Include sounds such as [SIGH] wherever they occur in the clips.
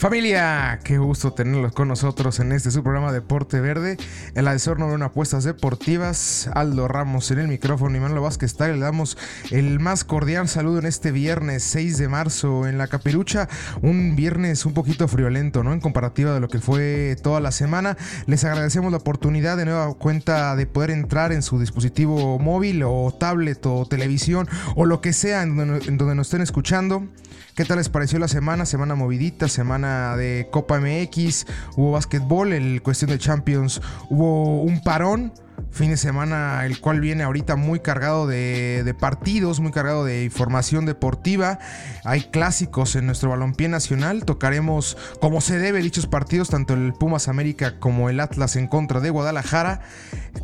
Familia, qué gusto tenerlos con nosotros en este su programa Deporte Verde. El asesor número uno apuestas deportivas, Aldo Ramos en el micrófono y Manuel Vázquez está. Le damos el más cordial saludo en este viernes 6 de marzo en la Capirucha. Un viernes un poquito friolento, ¿no? En comparativa de lo que fue toda la semana. Les agradecemos la oportunidad de nueva cuenta de poder entrar en su dispositivo móvil o tablet o televisión o lo que sea en donde, en donde nos estén escuchando. ¿Qué tal les pareció la semana? Semana movidita, semana de Copa MX, hubo básquetbol, el cuestión de Champions, hubo un parón. Fin de semana el cual viene ahorita muy cargado de, partidos, muy cargado de información deportiva. Hay clásicos en nuestro balompié nacional. Tocaremos como se debe dichos partidos, tanto el Pumas América como el Atlas en contra de Guadalajara,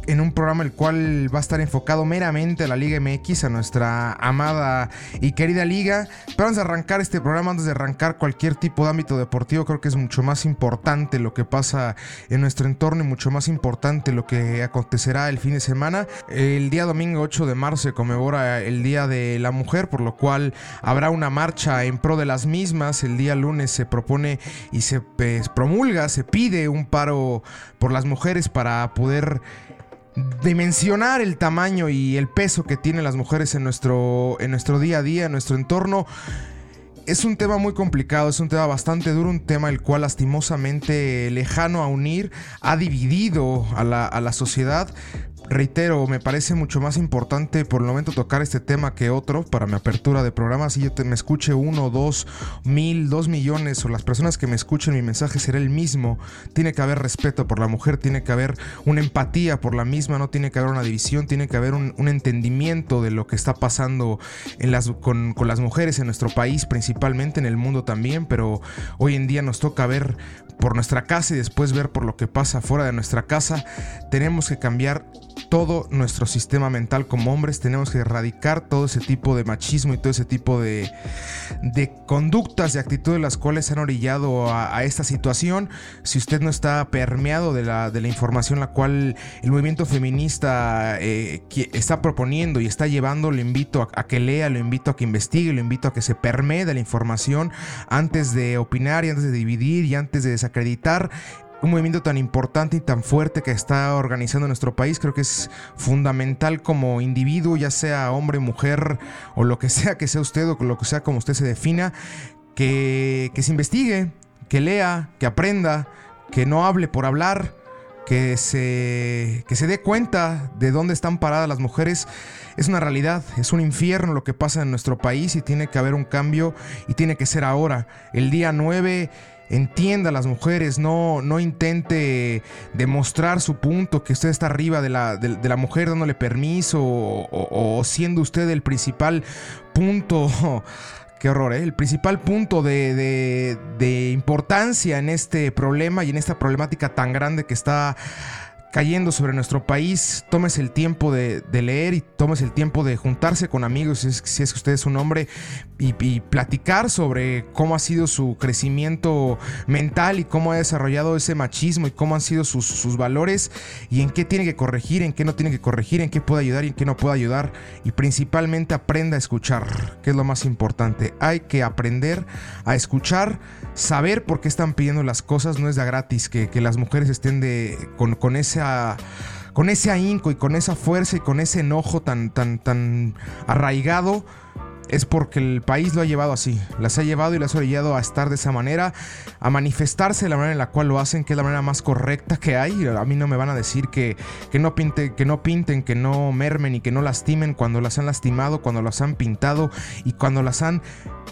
en un programa el cual va a estar enfocado meramente a la Liga MX, a nuestra amada y querida liga. Pero antes de arrancar este programa, antes de arrancar cualquier tipo de ámbito deportivo, creo que es mucho más importante lo que pasa en nuestro entorno y mucho más importante lo que acontecerá el fin de semana. El día domingo 8 de marzo se conmemora el Día de la Mujer, por lo cual habrá una marcha en pro de las mismas. El día lunes se propone y se pues, promulga, se pide un paro por las mujeres para poder dimensionar el tamaño y el peso que tienen las mujeres en nuestro, en nuestro día a día, en nuestro entorno es un tema muy complicado, es un tema bastante duro, un tema el cual lastimosamente lejano a unir ha dividido a la, sociedad, reitero, me parece mucho más importante por el momento tocar este tema que otro para mi apertura de programa. Si yo te, me escuche uno, dos, mil, dos millones o las personas que me escuchen, mi mensaje será el mismo. Tiene que haber respeto por la mujer, tiene que haber una empatía por la misma, no tiene que haber una división, tiene que haber un, entendimiento de lo que está pasando con, con las mujeres en nuestro país, principalmente en el mundo también, pero hoy en día nos toca ver por nuestra casa y después ver por lo que pasa fuera de nuestra casa. Tenemos que cambiar todo nuestro sistema mental como hombres, tenemos que erradicar todo ese tipo de machismo y todo ese tipo de, de conductas, de actitudes las cuales han orillado a, esta situación. Si usted no está permeado de la, de la información la cual el movimiento feminista eh, está proponiendo y está llevando, le invito a, a, que lea, lo invito a que investigue, lo invito a que se permee de la información antes de opinar y antes de dividir y antes de desacreditar un movimiento tan importante y tan fuerte que está organizando nuestro país. Creo que es fundamental como individuo, ya sea hombre, mujer o lo que sea que sea usted o lo que sea como usted se defina, que, que se investigue, que lea, que aprenda, que no hable por hablar, que se, que se dé cuenta de dónde están paradas las mujeres. Es una realidad, es un infierno lo que pasa en nuestro país y tiene que haber un cambio y tiene que ser ahora. El día 9 entienda a las mujeres, no, no intente demostrar su punto, que usted está arriba de la, de, la mujer dándole permiso o, siendo usted el principal punto. [LAUGHS] Qué horror, ¿eh? El principal punto de, de, de importancia en este problema y en esta problemática tan grande que está cayendo sobre nuestro país, tómese el tiempo de, leer y tómese el tiempo de juntarse con amigos, si es, que usted es un hombre, y, platicar sobre cómo ha sido su crecimiento mental y cómo ha desarrollado ese machismo y cómo han sido sus, valores y en qué tiene que corregir, en qué no tiene que corregir, en qué puede ayudar y en qué no puede ayudar. Y principalmente aprenda a escuchar, que es lo más importante. Hay que aprender a escuchar, saber por qué están pidiendo las cosas, no es de gratis que, que las mujeres estén de, con, con con ese ahínco y con esa fuerza y con ese enojo tan, tan, tan arraigado es porque el país lo ha llevado así, las ha llevado y las ha orillado a estar de esa manera, a manifestarse de la manera en la cual lo hacen, que es la manera más correcta que hay. A mí no me van a decir que, que, no, que no pinten, que no mermen y que no lastimen cuando las han lastimado, cuando las han pintado y cuando las han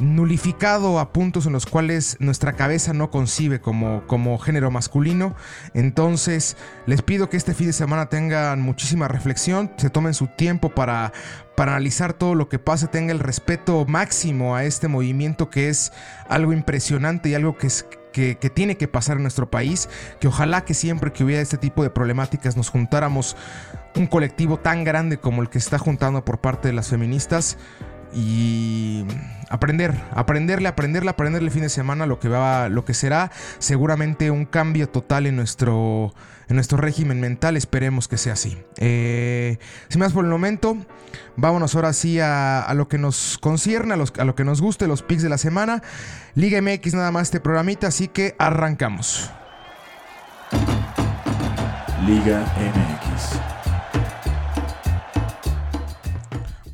nulificado a puntos en los cuales nuestra cabeza no concibe como, como género masculino. Entonces, les pido que este fin de semana tengan muchísima reflexión, se tomen su tiempo para, para analizar todo lo que pase, tenga el respeto máximo a este movimiento que es algo impresionante y algo que es que, que, tiene que pasar en nuestro país, que ojalá que siempre que hubiera este tipo de problemáticas nos juntáramos un colectivo tan grande como el que está juntando por parte de las feministas y aprender, aprenderle, aprenderle, aprenderle el fin de semana lo que va, lo que será seguramente un cambio total en nuestro, en nuestro régimen mental. Esperemos que sea así. Eh, sin más por el momento, vámonos ahora sí a, lo que nos concierne, a, a lo que nos guste, los picks de la semana. Liga MX nada más este programita, así que arrancamos. Liga MX.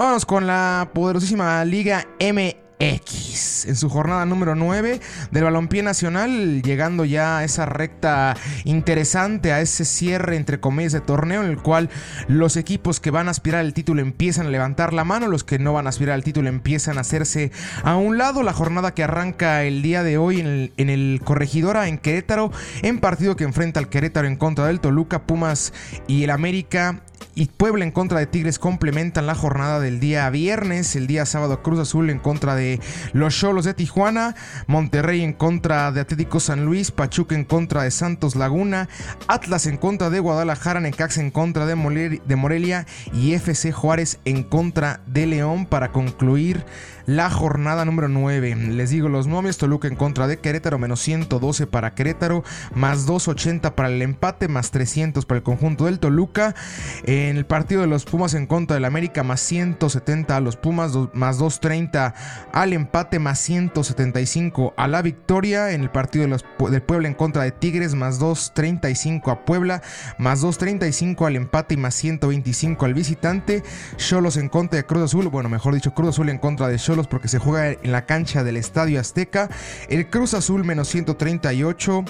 Vamos con la poderosísima Liga MX en su jornada número 9 del balompié nacional, llegando ya a esa recta interesante, a ese cierre entre comillas de torneo en el cual los equipos que van a aspirar al título empiezan a levantar la mano, los que no van a aspirar al título empiezan a hacerse a un lado. La jornada que arranca el día de hoy en el, en el Corregidora en Querétaro, en partido que enfrenta al Querétaro en contra del Toluca, Pumas y el América y Puebla en contra de Tigres complementan la jornada del día viernes. El día sábado Cruz Azul en contra de los Cholos de Tijuana. Monterrey en contra de Atlético San Luis. Pachuca en contra de Santos Laguna. Atlas en contra de Guadalajara. Necax en contra de, Morelia. Y FC Juárez en contra de León para concluir la jornada número 9. Les digo los momios, Toluca en contra de Querétaro, menos 112 para Querétaro, más 280 para el empate, más 300 para el conjunto del Toluca. En el partido de los Pumas en contra del América, más 170 a los Pumas, más 230 al empate, más 175 a la victoria. En el partido de los, del Puebla en contra de Tigres, más 235 a Puebla, más 235 al empate y más 125 al visitante. Cholos en contra de Cruz Azul, bueno, mejor dicho, Cruz Azul en contra de Cholos porque se juega en la cancha del Estadio Azteca. El Cruz Azul menos 138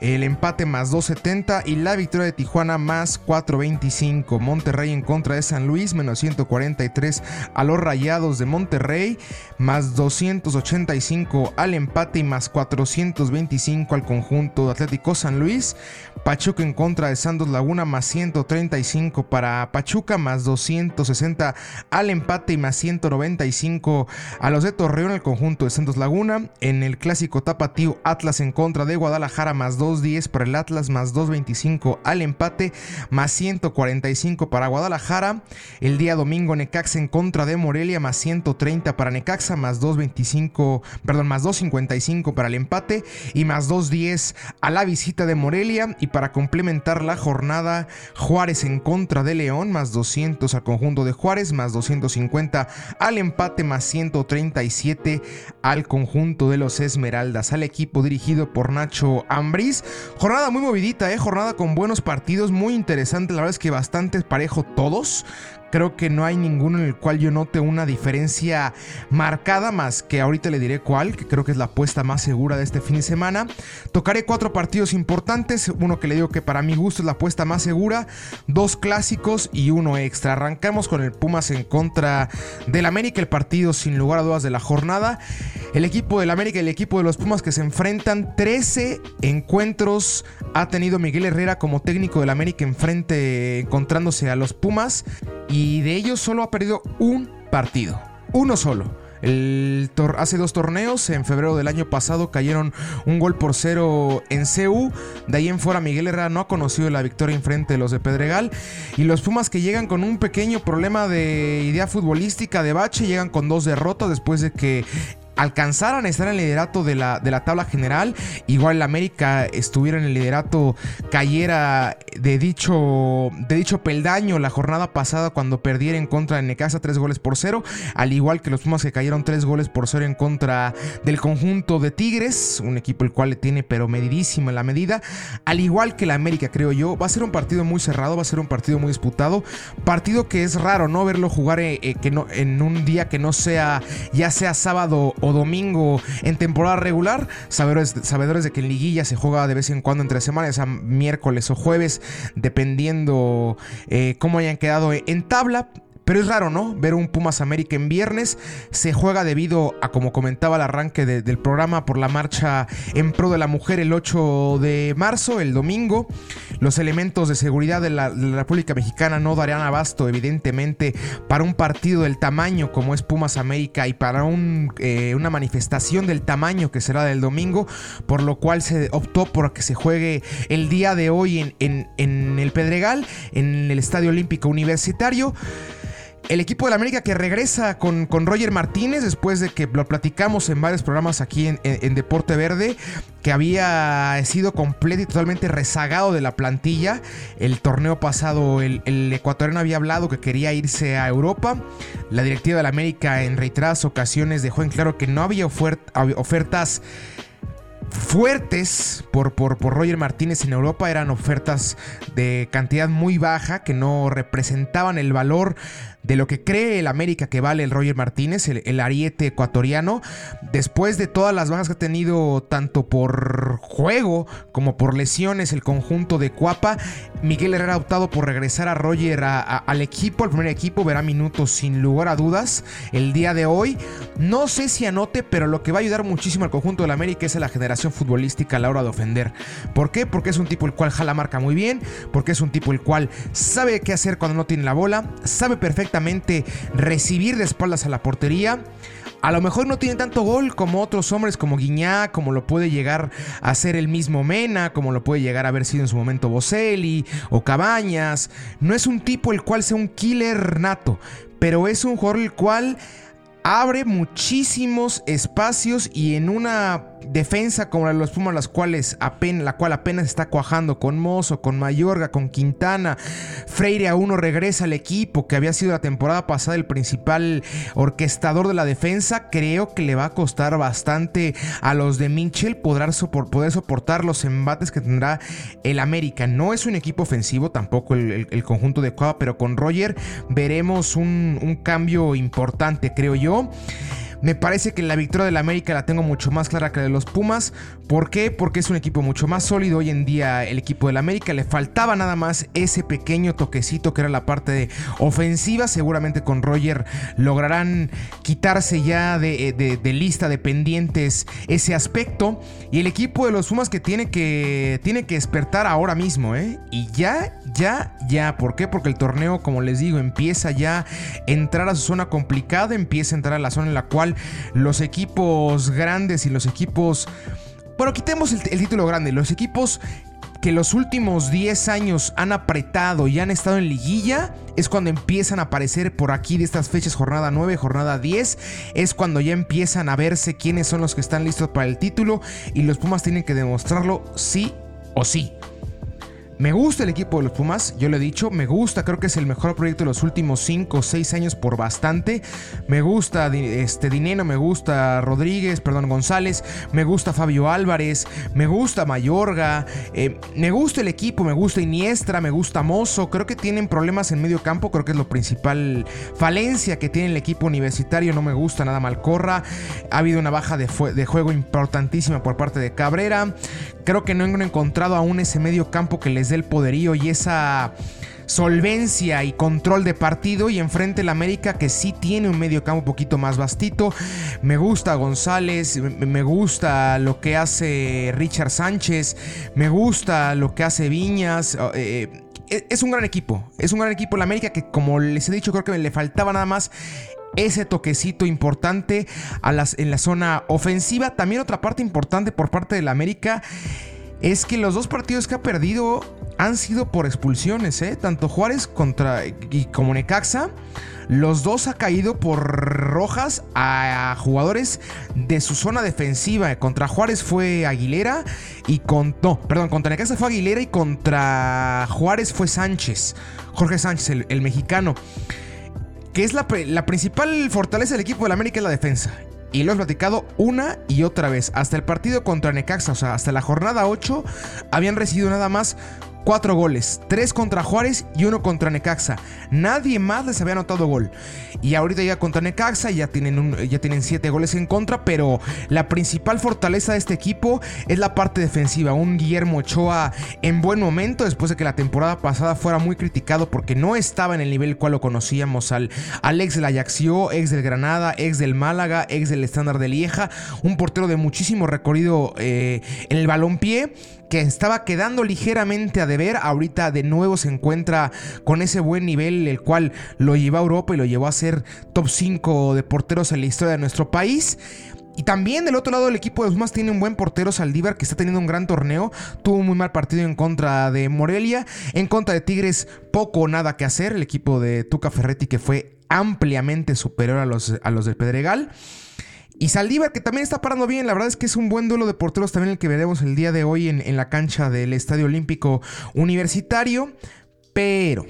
el empate más 270 y la victoria de Tijuana más 425. Monterrey en contra de San Luis, menos 143 a los Rayados de Monterrey, más 285 al empate y más 425 al conjunto de Atlético San Luis. Pachuca en contra de Santos Laguna, más 135 para Pachuca, más 260 al empate y más 195 a los de Torreón, el conjunto de Santos Laguna. En el clásico tapatío Atlas en contra de Guadalajara, más 2 2.10 para el Atlas, más 2.25 al empate, más 145 para Guadalajara. El día domingo Necaxa en contra de Morelia, más 130 para Necaxa, más 2.25, perdón, más 2.55 para el empate y más 2.10 a la visita de Morelia. Y para complementar la jornada, Juárez en contra de León, más 200 al conjunto de Juárez, más 250 al empate, más 137 al conjunto de los Esmeraldas, al equipo dirigido por Nacho Jornada muy movidita, ¿eh? jornada con buenos partidos, muy interesante. La verdad es que bastante parejo todos. Creo que no hay ninguno en el cual yo note una diferencia marcada, más que ahorita le diré cuál, que creo que es la apuesta más segura de este fin de semana. Tocaré cuatro partidos importantes, uno que le digo que para mi gusto es la apuesta más segura, dos clásicos y uno extra. Arrancamos con el Pumas en contra del América, el partido sin lugar a dudas de la jornada. El equipo del América y el equipo de los Pumas que se enfrentan, 13 encuentros ha tenido Miguel Herrera como técnico del América enfrente encontrándose a los Pumas y de ellos solo ha perdido un partido, uno solo. Hace dos torneos, en febrero del año pasado, cayeron un gol por cero en CU. De ahí en fuera, Miguel Herrera no ha conocido la victoria en frente de los de Pedregal. Y los Pumas que llegan con un pequeño problema de idea futbolística de bache, llegan con dos derrotas después de que alcanzaran a estar en el liderato de la, de la tabla general. Igual el América estuviera en el liderato, cayera de dicho, de dicho peldaño la jornada pasada cuando perdiera en contra de Necaxa tres goles por cero. Al igual que los Pumas que cayeron tres goles por cero en contra del conjunto de Tigres, un equipo el cual le tiene pero medidísima la medida. Al igual que el América, creo yo, va a ser un partido muy cerrado, va a ser un partido muy disputado. Partido que es raro, ¿no? Verlo jugar eh, eh, que no, en un día que no sea, ya sea sábado o domingo en temporada regular. Sabedores, sabedores de que en liguilla se juega de vez en cuando entre semanas, a miércoles o jueves, dependiendo eh, cómo hayan quedado en tabla. Pero es raro, ¿no? Ver un Pumas América en viernes. Se juega debido a, como comentaba el arranque del programa, por la marcha en pro de la mujer el 8 de marzo, el domingo. Los elementos de seguridad de la, República Mexicana no darían abasto, evidentemente, para un partido del tamaño como es Pumas América y para eh, una manifestación del tamaño que será del domingo, por lo cual se optó por que se juegue el día de hoy en el Pedregal, en el Estadio Olímpico Universitario. El equipo de la América que regresa con, con, Roger Martínez después de que lo platicamos en varios programas aquí en, Deporte Verde, que había sido completo y totalmente rezagado de la plantilla. El torneo pasado el, el ecuatoriano había hablado que quería irse a Europa. La directiva de la América en reiteradas ocasiones dejó en claro que no había ofertas fuertes por, por, por, Roger Martínez en Europa eran ofertas de cantidad muy baja que no representaban el valor de lo que cree el América que vale el Roger Martínez, el, ariete ecuatoriano, después de todas las bajas que ha tenido tanto por juego como por lesiones el conjunto de Cuapa, Miguel Herrera ha optado por regresar a Roger al equipo, al primer equipo, verá minutos sin lugar a dudas el día de hoy. No sé si anote, pero lo que va a ayudar muchísimo al conjunto del América es a la generación futbolística a la hora de ofender. ¿Por qué? Porque es un tipo el cual jala marca muy bien, porque es un tipo el cual sabe qué hacer cuando no tiene la bola, sabe perfectamente recibir de espaldas a la portería. A lo mejor no tiene tanto gol como otros hombres como Guiñá, como lo puede llegar a ser el mismo Mena, como lo puede llegar a haber sido en su momento Boselli o Cabañas. No es un tipo el cual sea un killer nato, pero es un jugador el cual abre muchísimos espacios y en una defensa como la de los Pumas, las cuales apenas, la cual apenas está cuajando con Mozo, con Mayorga, con Quintana. Freire a uno regresa al equipo que había sido la temporada pasada el principal orquestador de la defensa. Creo que le va a costar bastante a los de Mitchell poder, soportar los embates que tendrá el América. No es un equipo ofensivo tampoco el, conjunto de Cuava, pero con Roger veremos un cambio importante, creo yo. Me parece que la victoria del América la tengo mucho más clara que la de los Pumas. ¿Por qué? Porque es un equipo mucho más sólido hoy en día el equipo del América. Le faltaba nada más ese pequeño toquecito que era la parte ofensiva. Seguramente con Roger lograrán quitarse ya de, de, lista de pendientes ese aspecto. Y el equipo de los Pumas que tiene que, tiene que despertar ahora mismo. ¿eh? Y ya, ya, ya. ¿Por qué? Porque el torneo, como les digo, empieza ya a entrar a su zona complicada. Empieza a entrar a la zona en la cual los equipos grandes y los equipos... Bueno, quitemos el, título grande. Los equipos que los últimos 10 años han apretado y han estado en liguilla, es cuando empiezan a aparecer por aquí de estas fechas, jornada 9, jornada 10, es cuando ya empiezan a verse quiénes son los que están listos para el título y los Pumas tienen que demostrarlo sí o sí. Me gusta el equipo de los Pumas, yo lo he dicho, me gusta, creo que es el mejor proyecto de los últimos 5 o 6 años por bastante. Me gusta este Dineno, me gusta Rodríguez, perdón, González, me gusta Fabio Álvarez, me gusta Mayorga, eh, me gusta el equipo, me gusta Iniestra, me gusta Mozo, creo que tienen problemas en medio campo, creo que es lo principal. Falencia que tiene el equipo universitario, no me gusta nada Malcorra, ha habido una baja de, de juego importantísima por parte de Cabrera, creo que no han encontrado aún ese medio campo que les del poderío y esa solvencia y control de partido y enfrente el América que sí tiene un medio campo un poquito más vastito. Me gusta González, me gusta lo que hace Richard Sánchez, me gusta lo que hace Viñas. Eh, eh, es un gran equipo, es un gran equipo el América que como les he dicho creo que le faltaba nada más ese toquecito importante en la zona ofensiva. También otra parte importante por parte del América es que los dos partidos que ha perdido han sido por expulsiones, ¿eh? Tanto Juárez contra y como Necaxa, los dos ha caído por rojas a jugadores de su zona defensiva. Contra Juárez fue Aguilera y con perdón, contra Necaxa fue Aguilera y contra Juárez fue Sánchez, Jorge Sánchez, el mexicano. Que es la, principal fortaleza del equipo del América es la defensa. Y lo he platicado una y otra vez. Hasta el partido contra Necaxa, o sea, hasta la jornada 8, habían recibido nada más cuatro goles, tres contra Juárez y uno contra Necaxa. Nadie más les había anotado gol. Y ahorita ya contra Necaxa ya tienen, ya tienen siete goles en contra, pero la principal fortaleza de este equipo es la parte defensiva. Un Guillermo Ochoa en buen momento, después de que la temporada pasada fuera muy criticado porque no estaba en el nivel cual lo conocíamos al, al ex del Ajaxio, ex del Granada, ex del Málaga, ex del Estándar de Lieja, un portero de muchísimo recorrido eh, en el balompié que estaba quedando ligeramente a deber, ahorita de nuevo se encuentra con ese buen nivel, el cual lo llevó a Europa y lo llevó a ser top 5 de porteros en la historia de nuestro país. Y también del otro lado el equipo de Pumas tiene un buen portero Saldívar que está teniendo un gran torneo. Tuvo un muy mal partido en contra de Morelia. En contra de Tigres poco o nada que hacer. El equipo de Tuca Ferretti que fue ampliamente superior a los, a los del Pedregal. Y Saldívar, que también está parando bien. La verdad es que es un buen duelo de porteros también el que veremos el día de hoy en, en la cancha del Estadio Olímpico Universitario. Pero,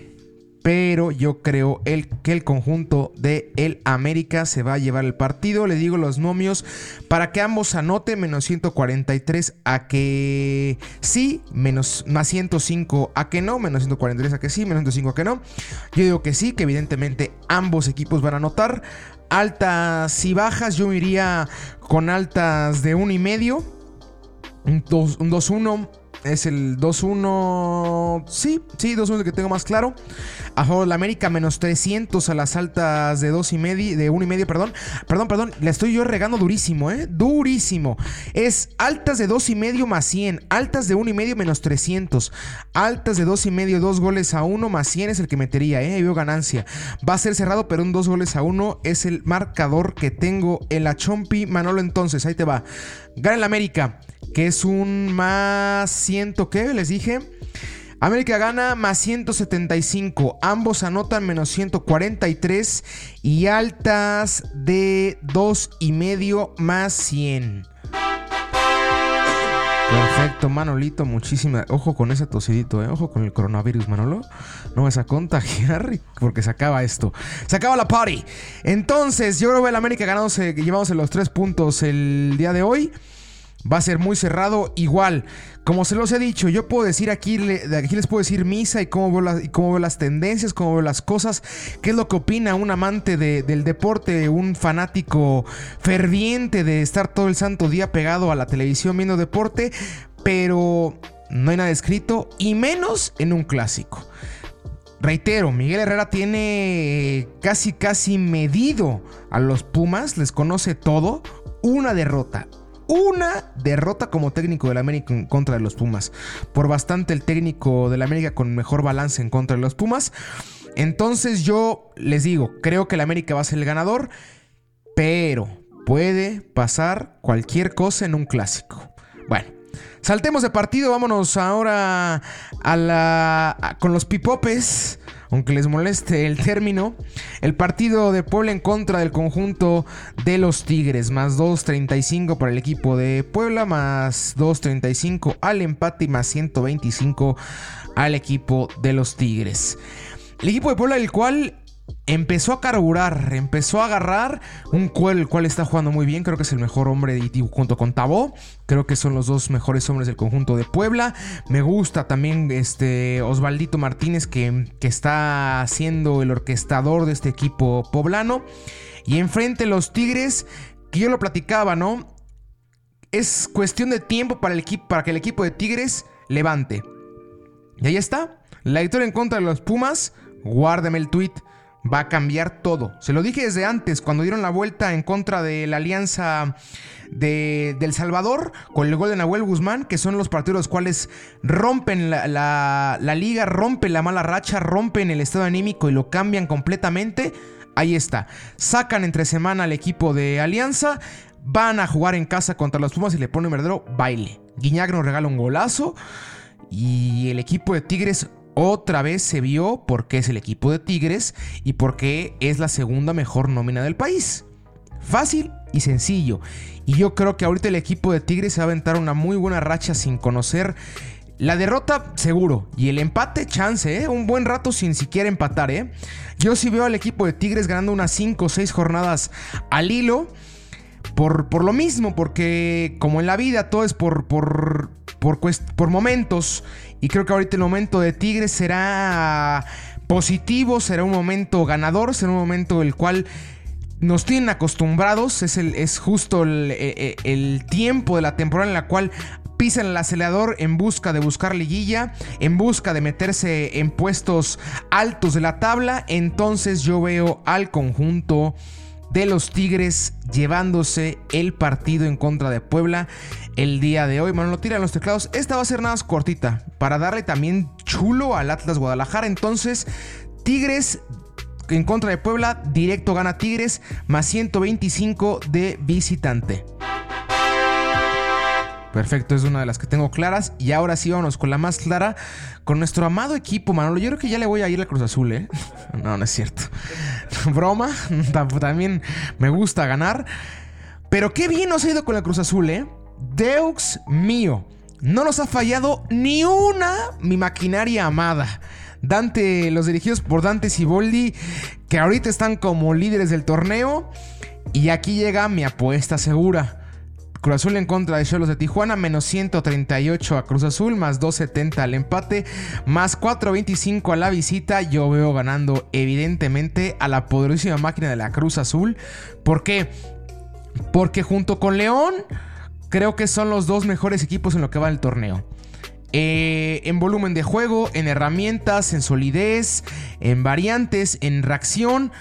pero yo creo el, que el conjunto de el América se va a llevar el partido. Le digo los nomios para que ambos anoten menos 143 a que sí, menos más 105 a que no, menos 143 a que sí, menos 105 a que no. Yo digo que sí, que evidentemente ambos equipos van a anotar altas y bajas. Yo iría con altas de 1 y medio. Un 2-1 es el 2-1. Sí, sí, 2-1 el que tengo más claro. A favor de la América, menos 300 a las altas de 2 y medio, de 1 y medio, perdón. Perdón, perdón, le estoy yo regando durísimo, ¿eh? Durísimo. Es altas de 2 y medio más 100, altas de 1 y medio menos 300, altas de 2 y medio, 2 goles a 1 más 100 es el que metería, ¿eh? Ahí veo ganancia. Va a ser cerrado, pero un 2 goles a 1 es el marcador que tengo en la Chompi. Manolo, entonces, ahí te va. Gana el América que es un más 100, ¿qué? Les dije. América gana más 175. Ambos anotan menos 143 y altas de 2 y medio más 100. Perfecto, Manolito, muchísimas. Ojo con ese tosidito, ¿eh? Ojo con el coronavirus, Manolo. No vas a contagiar [LAUGHS] porque se acaba esto. Se acaba la party. Entonces, yo creo que el América ganándose, llevamos los tres puntos el día de hoy. Va a ser muy cerrado. Igual, como se los he dicho, yo puedo decir aquí, aquí les puedo decir misa y cómo veo, y cómo las tendencias, cómo veo las cosas, qué es lo que opina un amante del deporte, un fanático ferviente de estar todo el santo día pegado a la televisión viendo deporte, pero no hay nada escrito y menos en un clásico. Reitero, Miguel Herrera tiene casi casi medido a los Pumas, les conoce todo, una derrota, una derrota como técnico del América en contra de los Pumas. Por bastante el técnico del América con mejor balance en contra de los Pumas. Entonces yo les digo, creo que el América va a ser el ganador, pero puede pasar cualquier cosa en un clásico. Bueno, saltemos de partido, vámonos ahora a la con los pipopes aunque les moleste el término, el partido de Puebla en contra del conjunto de los Tigres, más 2.35 para el equipo de Puebla, más 2.35 al empate y más 125 al equipo de los Tigres. El equipo de Puebla, el cual empezó a carburar, empezó a agarrar un cual, el cual está jugando muy bien. Creo que es el mejor hombre de Iti junto con Tabó. Creo que son los dos mejores hombres del conjunto de Puebla. Me gusta también este Osvaldito Martínez que, que está siendo el orquestador de este equipo poblano. Y enfrente los Tigres, que yo lo platicaba, ¿no? Es cuestión de tiempo para, el equipo, para que el equipo de Tigres levante. Y ahí está. La victoria en contra de los Pumas. Guárdeme el tweet va a cambiar todo. Se lo dije desde antes, cuando dieron la vuelta en contra de la alianza de, El Salvador, con el gol de Nahuel Guzmán, que son los partidos los cuales rompen la, la liga, rompen la mala racha, rompen el estado anímico y lo cambian completamente. Ahí está. Sacan entre semana al equipo de Alianza. Van a jugar en casa contra los Pumas y le ponen un verdadero baile. Guiñac nos regala un golazo. Y el equipo de Tigres otra vez se vio por qué es el equipo de Tigres y por qué es la segunda mejor nómina del país. Fácil y sencillo. Y yo creo que ahorita el equipo de Tigres se va a aventar una muy buena racha sin conocer. La derrota, seguro. Y el empate, chance, ¿eh? Un buen rato sin siquiera empatar, ¿eh? Yo sí veo al equipo de Tigres ganando unas 5 o 6 jornadas al hilo. Por, por, lo mismo, porque como en la vida todo es por, por, por, por momentos. Y creo que ahorita el momento de Tigres será positivo, será un momento ganador, será un momento el cual nos tienen acostumbrados, es, el, es justo el, e, e, el, tiempo de la temporada en la cual pisan el acelerador en busca de buscar liguilla, en busca de meterse en puestos altos de la tabla, entonces yo veo al conjunto de los Tigres llevándose el partido en contra de Puebla el día de hoy. Bueno, lo tiran los teclados. Esta va a ser nada más cortita para darle también chulo al Atlas Guadalajara. Entonces, Tigres en contra de Puebla, directo gana Tigres, más 125 de visitante. Perfecto, es una de las que tengo claras. Y ahora sí vamos con la más clara, con nuestro amado equipo, Manolo. Yo creo que ya le voy a ir a Cruz Azul, ¿eh? [LAUGHS] No, no es cierto. [LAUGHS] Broma, [LAUGHS] también me gusta ganar. Pero qué bien nos ha ido con la Cruz Azul, ¿eh? Deux mío. No nos ha fallado ni una mi maquinaria amada. Dante, los dirigidos por Dante Siboldi, que ahorita están como líderes del torneo. Y aquí llega mi apuesta segura. Cruz Azul en contra de Cholos de Tijuana, menos 138 a Cruz Azul, más 270 al empate, más 425 a la visita. Yo veo ganando evidentemente a la poderosísima máquina de la Cruz Azul. ¿Por qué? Porque junto con León, creo que son los dos mejores equipos en lo que va el torneo. Eh, en volumen de juego, en herramientas, en solidez, en variantes, en reacción.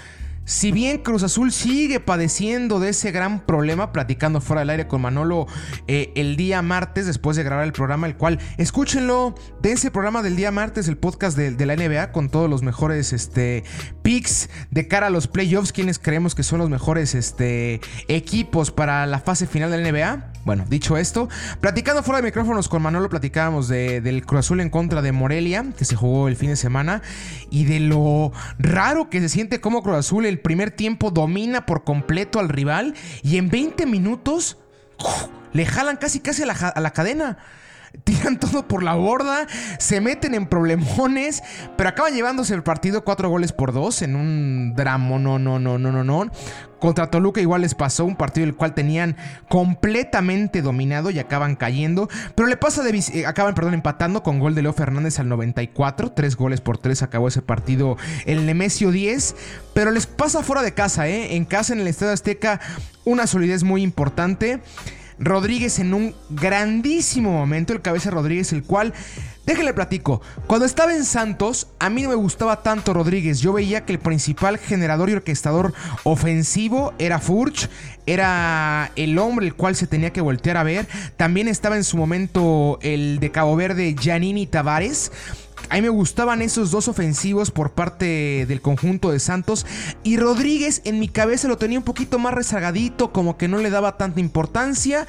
Si bien Cruz Azul sigue padeciendo de ese gran problema, platicando fuera del aire con Manolo eh, el día martes, después de grabar el programa, el cual, escúchenlo, de ese programa del día martes, el podcast de, la NBA, con todos los mejores este, picks de cara a los playoffs, quienes creemos que son los mejores este, equipos para la fase final de la NBA. Bueno, dicho esto, platicando fuera de micrófonos con Manolo, platicábamos del Cruz Azul en contra de Morelia, que se jugó el fin de semana, y de lo raro que se siente como Cruz Azul el primer tiempo domina por completo al rival y en 20 minutos le jalan casi casi a a la cadena tiran todo por la borda, se meten en problemones, pero acaban llevándose el partido cuatro goles por dos en un drama, no, no, no, no, no, no. Contra Toluca igual les pasó un partido el cual tenían completamente dominado y acaban cayendo. Pero le pasa de eh, acaban, perdón, empatando con gol de Leo Fernández al 94. Tres goles por tres acabó ese partido el Nemesio 10. Pero les pasa fuera de casa, ¿eh? En casa, en el Estadio Azteca, una solidez muy importante. Rodríguez en un grandísimo momento, el cabeza Rodríguez, el cual, déjenle platico, cuando estaba en Santos, a mí no me gustaba tanto Rodríguez, yo veía que el principal generador y orquestador ofensivo era Furch, era el hombre el cual se tenía que voltear a ver, también estaba en su momento el de Cabo Verde, Giannini Tavares, a mí me gustaban esos dos ofensivos por parte del conjunto de Santos. Y Rodríguez en mi cabeza lo tenía un poquito más rezagadito, como que no le daba tanta importancia.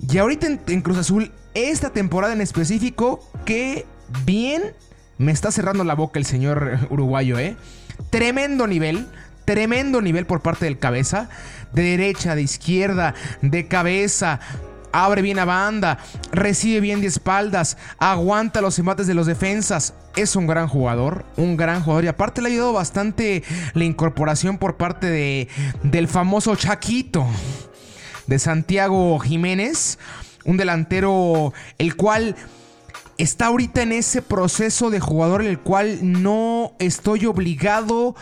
Y ahorita en, Cruz Azul, esta temporada en específico, que bien me está cerrando la boca el señor uruguayo, ¿eh? Tremendo nivel. Tremendo nivel por parte del cabeza. De derecha, de izquierda, de cabeza abre bien a banda, recibe bien de espaldas, aguanta los embates de los defensas. Es un gran jugador, un gran jugador. Y aparte le ha ayudado bastante la incorporación por parte de, del famoso Chaquito de Santiago Jiménez. Un delantero el cual está ahorita en ese proceso de jugador en el cual no estoy obligado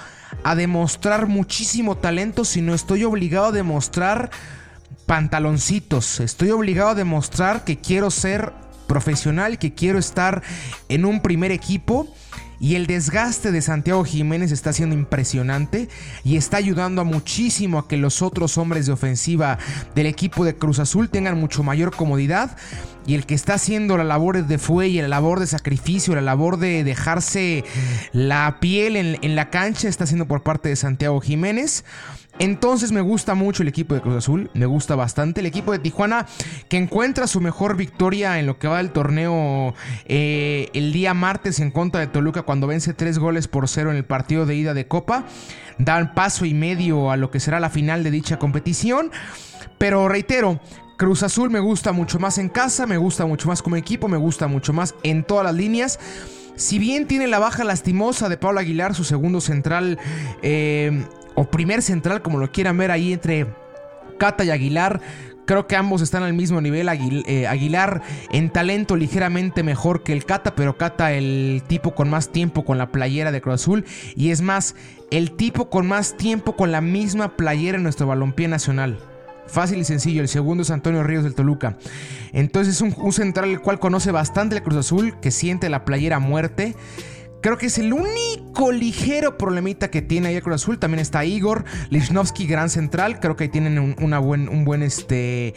a demostrar muchísimo talento, sino estoy obligado a demostrar pantaloncitos. Estoy obligado a demostrar que quiero ser profesional, que quiero estar en un primer equipo. Y el desgaste de Santiago Jiménez está siendo impresionante y está ayudando a muchísimo a que los otros hombres de ofensiva del equipo de Cruz Azul tengan mucho mayor comodidad. Y el que está haciendo la labor de fuelle, la labor de sacrificio, la labor de dejarse la piel en, en la cancha está siendo por parte de Santiago Jiménez. Entonces me gusta mucho el equipo de Cruz Azul, me gusta bastante. El equipo de Tijuana que encuentra su mejor victoria en lo que va del torneo eh, el día martes en contra de Toluca cuando vence tres goles por cero en el partido de ida de Copa. Dan paso y medio a lo que será la final de dicha competición. Pero reitero, Cruz Azul me gusta mucho más en casa, me gusta mucho más como equipo, me gusta mucho más en todas las líneas. Si bien tiene la baja lastimosa de Pablo Aguilar, su segundo central eh, o primer central, como lo quieran ver ahí entre Cata y Aguilar. Creo que ambos están al mismo nivel. Eh, Aguilar en talento ligeramente mejor que el Cata, pero Cata el tipo con más tiempo con la playera de Cruz Azul. Y es más, el tipo con más tiempo con la misma playera en nuestro balompié nacional. Fácil y sencillo. El segundo es Antonio Ríos del Toluca. Entonces es un, central el cual conoce bastante el Cruz Azul, que siente la playera muerte. Creo que es el único ligero problemita que tiene ahí el Cruz Azul. También está Igor Lichnowsky, gran central. Creo que ahí tienen un, una buen, un buen este,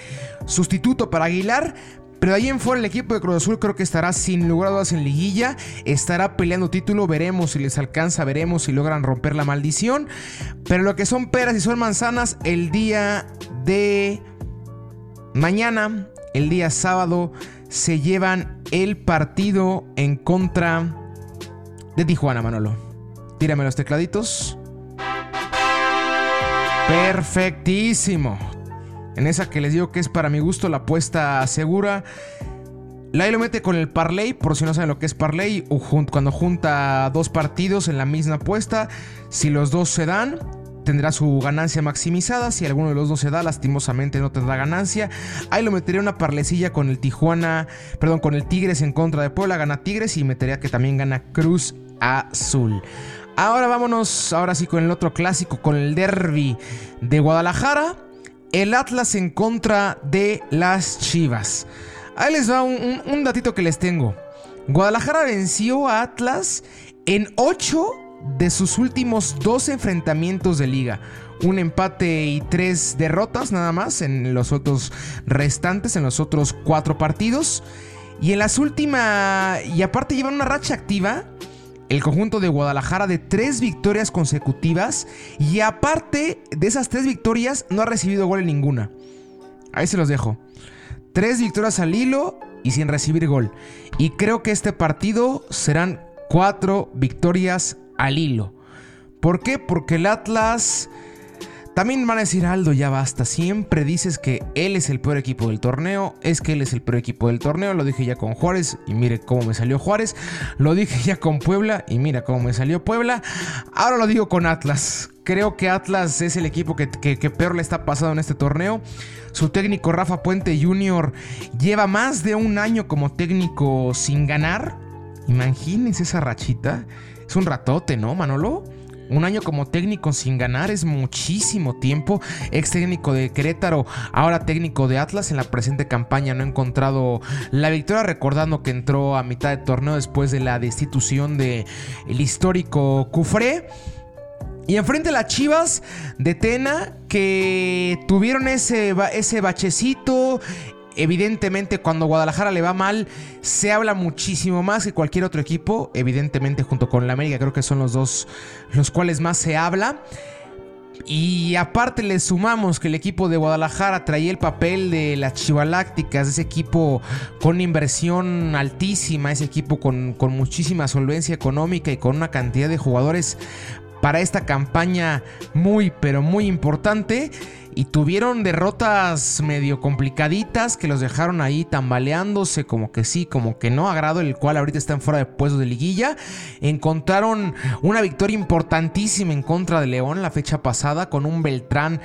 sustituto para Aguilar. Pero de ahí en fuera el equipo de Cruz Azul creo que estará sin lugar a dudas en liguilla. Estará peleando título. Veremos si les alcanza, veremos si logran romper la maldición. Pero lo que son peras y son manzanas, el día de mañana el día sábado se llevan el partido en contra de Tijuana, Manolo. Tírame los tecladitos. Perfectísimo. En esa que les digo que es para mi gusto la apuesta segura. La lo mete con el parlay, por si no saben lo que es parlay, cuando junta dos partidos en la misma apuesta. Si los dos se dan, tendrá su ganancia maximizada. Si alguno de los dos se da, lastimosamente no tendrá ganancia. Ahí lo metería una parlecilla con el Tijuana, perdón, con el Tigres en contra de Puebla. Gana Tigres y metería que también gana Cruz Azul. Ahora vámonos, ahora sí con el otro clásico, con el derby de Guadalajara. El Atlas en contra de las Chivas. Ahí les va un, datito que les tengo. Guadalajara venció a Atlas en 8 de sus últimos dos enfrentamientos de liga. Un empate y tres derrotas nada más en los otros restantes, en los otros cuatro partidos. Y en las últimas... Y aparte llevan una racha activa. El conjunto de Guadalajara de tres victorias consecutivas. Y aparte de esas tres victorias no ha recibido gol en ninguna. Ahí se los dejo. Tres victorias al hilo y sin recibir gol. Y creo que este partido serán cuatro victorias al hilo. ¿Por qué? Porque el Atlas... También van a decir, Aldo, ya basta. Siempre dices que él es el peor equipo del torneo. Es que él es el peor equipo del torneo. Lo dije ya con Juárez y mire cómo me salió Juárez. Lo dije ya con Puebla y mira cómo me salió Puebla. Ahora lo digo con Atlas. Creo que Atlas es el equipo que, peor le está pasando en este torneo. Su técnico Rafa Puente Jr. lleva más de un año como técnico sin ganar. Imagínense esa rachita. Es un ratote, ¿no, Manolo? Un año como técnico sin ganar es muchísimo tiempo. Ex técnico de Querétaro, ahora técnico de Atlas. En la presente campaña no ha encontrado la victoria, recordando que entró a mitad de torneo después de la destitución del el histórico Cufré. Y enfrente a las Chivas de Tena, que tuvieron ese, ese bachecito, Evidentemente, cuando Guadalajara le va mal, se habla muchísimo más que cualquier otro equipo. Evidentemente, junto con la América, creo que son los dos los cuales más se habla. Y aparte le sumamos que el equipo de Guadalajara traía el papel de las Chivalácticas, ese equipo con inversión altísima, ese equipo con, con muchísima solvencia económica y con una cantidad de jugadores para esta campaña muy, pero muy importante y tuvieron derrotas medio complicaditas que los dejaron ahí tambaleándose como que sí, como que no, agrado el cual ahorita están fuera de puesto de liguilla. Encontraron una victoria importantísima en contra de León la fecha pasada con un Beltrán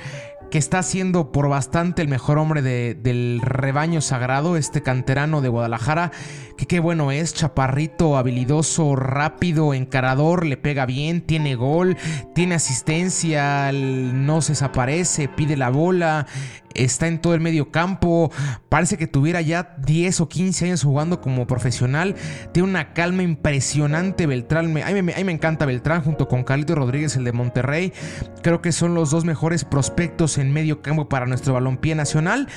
que está siendo por bastante el mejor hombre del rebaño sagrado, este canterano de Guadalajara, que qué bueno es, chaparrito, habilidoso, rápido, encarador, le pega bien, tiene gol, tiene asistencia, no se desaparece, pide la bola, está en todo el medio campo, parece que tuviera ya 10 o 15 años jugando como profesional, tiene una calma impresionante Beltrán, a mí, me encanta Beltrán junto con Carlito Rodríguez, el de Monterrey, creo que son los dos mejores prospectos en medio campo para nuestro balompié nacional.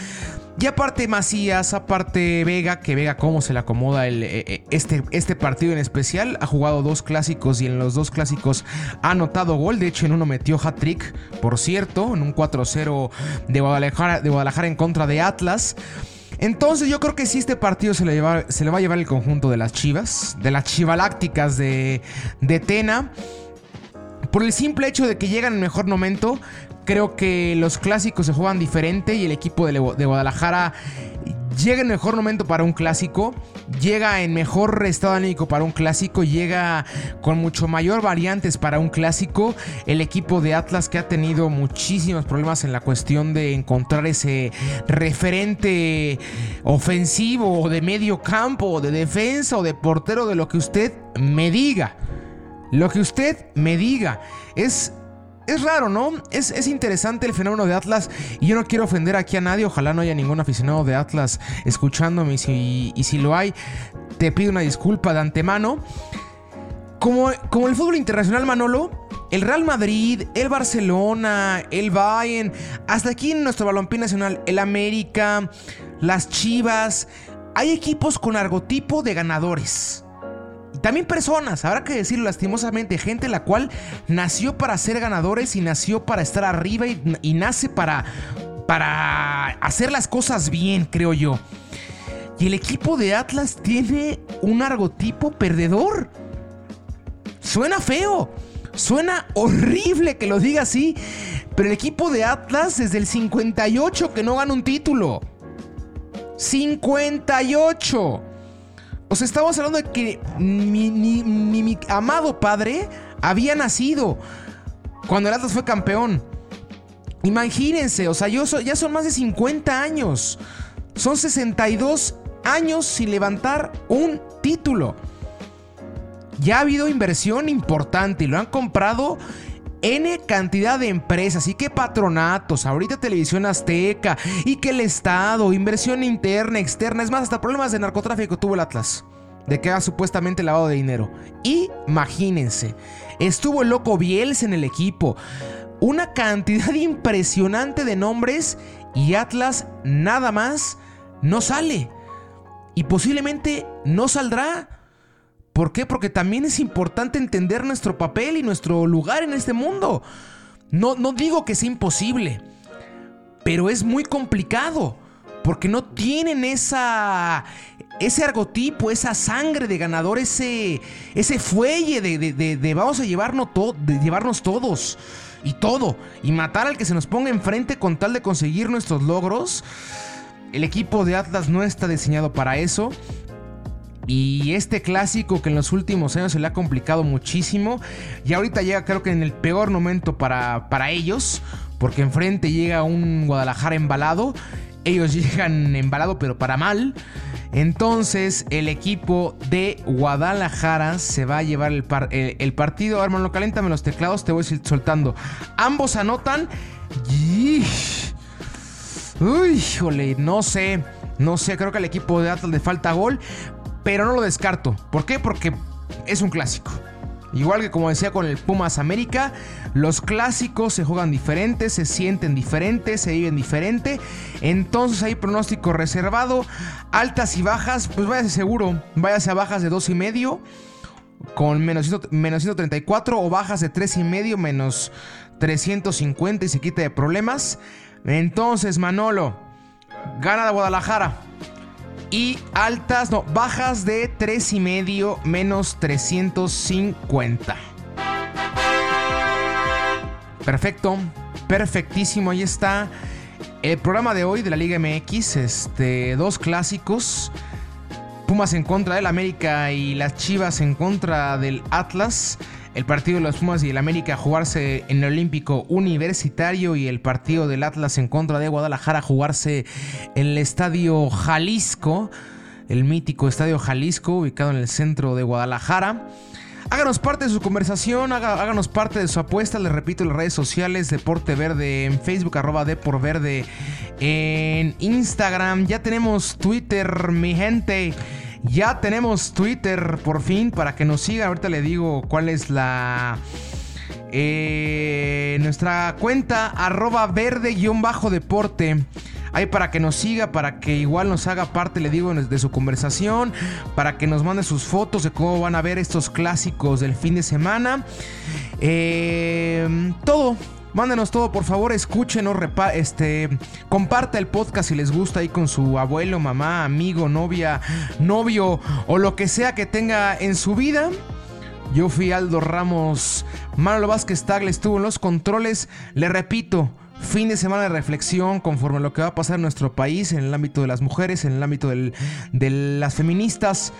Y aparte Macías, aparte Vega, que Vega cómo se le acomoda eh, eh, este, este partido en especial. Ha jugado dos clásicos y en los dos clásicos ha anotado gol. De hecho, en uno metió hat-trick, por cierto, en un 4-0 de Guadalajara, de Guadalajara en contra de Atlas. Entonces yo creo que sí este partido se le, se le va a llevar el conjunto de las Chivas, de las Chivalácticas de, de Tena. Por el simple hecho de que llegan en mejor momento, Creo que los clásicos se juegan diferente y el equipo de, Guadalajara llega en mejor momento para un clásico, llega en mejor estado anímico para un clásico, llega con mucho mayor variantes para un clásico. El equipo de Atlas que ha tenido muchísimos problemas en la cuestión de encontrar ese referente ofensivo o de medio campo o de defensa o de portero de lo que usted me diga. Lo que usted me diga es es raro, ¿no? Es, interesante el fenómeno de Atlas y yo no quiero ofender aquí a nadie, ojalá no haya ningún aficionado de Atlas escuchándome y si, y si lo hay, te pido una disculpa de antemano. Como, como el fútbol internacional, Manolo, el Real Madrid, el Barcelona, el Bayern, hasta aquí en nuestro balompié nacional, el América, las Chivas, hay equipos con argotipo de ganadores también personas, habrá que decirlo lastimosamente, gente la cual nació para ser ganadores y nació para estar arriba y, nace para para hacer las cosas bien, creo yo. Y el equipo de Atlas tiene un argotipo perdedor. Suena feo. Suena horrible que lo diga así. Pero el equipo de Atlas desde el 58 que no gana un título. 58. O estamos hablando de que mi, amado padre había nacido cuando el Atlas fue campeón. Imagínense, o sea, ya son más de 50 años. Son 62 años sin levantar un título. Ya ha habido inversión importante y lo han comprado N cantidad de empresas y que patronatos, ahorita Televisión Azteca y que el Estado, inversión interna, externa, es más, hasta problemas de narcotráfico tuvo el Atlas, de que ha supuestamente lavado de dinero. Imagínense, estuvo el loco Bielsa en el equipo, una cantidad [LAUGHS] impresionante de nombres y Atlas nada más no sale. Y posiblemente no saldrá. ¿Por qué? Porque también es importante entender nuestro papel y nuestro lugar en este mundo. No, no digo que sea imposible, pero es muy complicado. Porque no tienen esa, ese argotipo, esa sangre de ganador, ese, ese fuelle de, vamos a llevarnos, de llevarnos todos y todo. Y matar al que se nos ponga enfrente con tal de conseguir nuestros logros. El equipo de Atlas no está diseñado para eso. Y este clásico que en los últimos años se le ha complicado muchísimo. Y ahorita llega creo que en el peor momento para, para ellos. Porque enfrente llega un Guadalajara embalado. Ellos [LAUGHS] llegan embalado pero para mal. Entonces el equipo de Guadalajara se va a llevar el, el, partido. Hermano, caléntame los teclados, te voy a ir soltando. Ambos anotan. Uy, híjole, no sé. No sé, creo que al equipo de Atlas le falta gol pero no lo descarto. ¿Por qué? Porque es un clásico. Igual que como decía con el Pumas América, los clásicos se juegan diferentes, se sienten diferentes, se viven diferente. Entonces hay pronóstico reservado, altas y bajas, pues váyase seguro, váyase a bajas de 2 y medio con menos, menos 134 o bajas de 3 y medio menos 350 y se quita de problemas. Entonces Manolo, gana de Guadalajara y altas, no, bajas de 3,5 menos 350. Perfecto, perfectísimo, ahí está. El programa de hoy de la Liga MX, este, dos clásicos. Pumas en contra del América y las Chivas en contra del Atlas el partido de los Pumas y el América jugarse en el Olímpico Universitario y el partido del Atlas en contra de Guadalajara jugarse en el Estadio Jalisco, el mítico Estadio Jalisco ubicado en el centro de Guadalajara. Háganos parte de su conversación, háganos parte de su apuesta. Les repito, en las redes sociales, Deporte Verde en Facebook, arroba Verde en Instagram. Ya tenemos Twitter, mi gente. Ya tenemos Twitter por fin para que nos siga. Ahorita le digo cuál es la... Eh, nuestra cuenta arroba verde-deporte. Ahí para que nos siga, para que igual nos haga parte, le digo, de su conversación, para que nos mande sus fotos de cómo van a ver estos clásicos del fin de semana. Eh, todo, Mándenos todo, por favor, escúchenos, este, comparta el podcast si les gusta ahí con su abuelo, mamá, amigo, novia, novio o lo que sea que tenga en su vida. Yo fui Aldo Ramos, Manolo Vázquez Tagle estuvo en los controles. Le repito, fin de semana de reflexión conforme a lo que va a pasar en nuestro país, en el ámbito de las mujeres, en el ámbito de las feministas.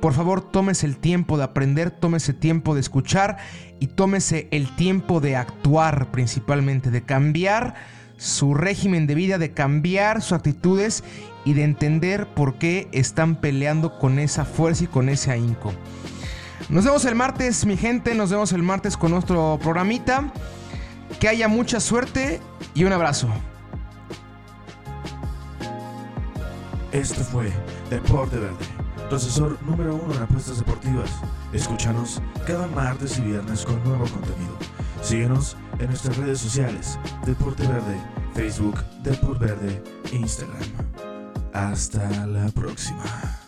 Por favor, tómese el tiempo de aprender, tómese tiempo de escuchar y tómese el tiempo de actuar principalmente, de cambiar su régimen de vida, de cambiar sus actitudes y de entender por qué están peleando con esa fuerza y con ese ahínco. Nos vemos el martes, mi gente, nos vemos el martes con nuestro programita. Que haya mucha suerte y un abrazo. Esto fue Deporte Verde tu asesor número uno en apuestas deportivas. Escúchanos cada martes y viernes con nuevo contenido. Síguenos en nuestras redes sociales, Deporte Verde, Facebook, Deporte Verde, Instagram. Hasta la próxima.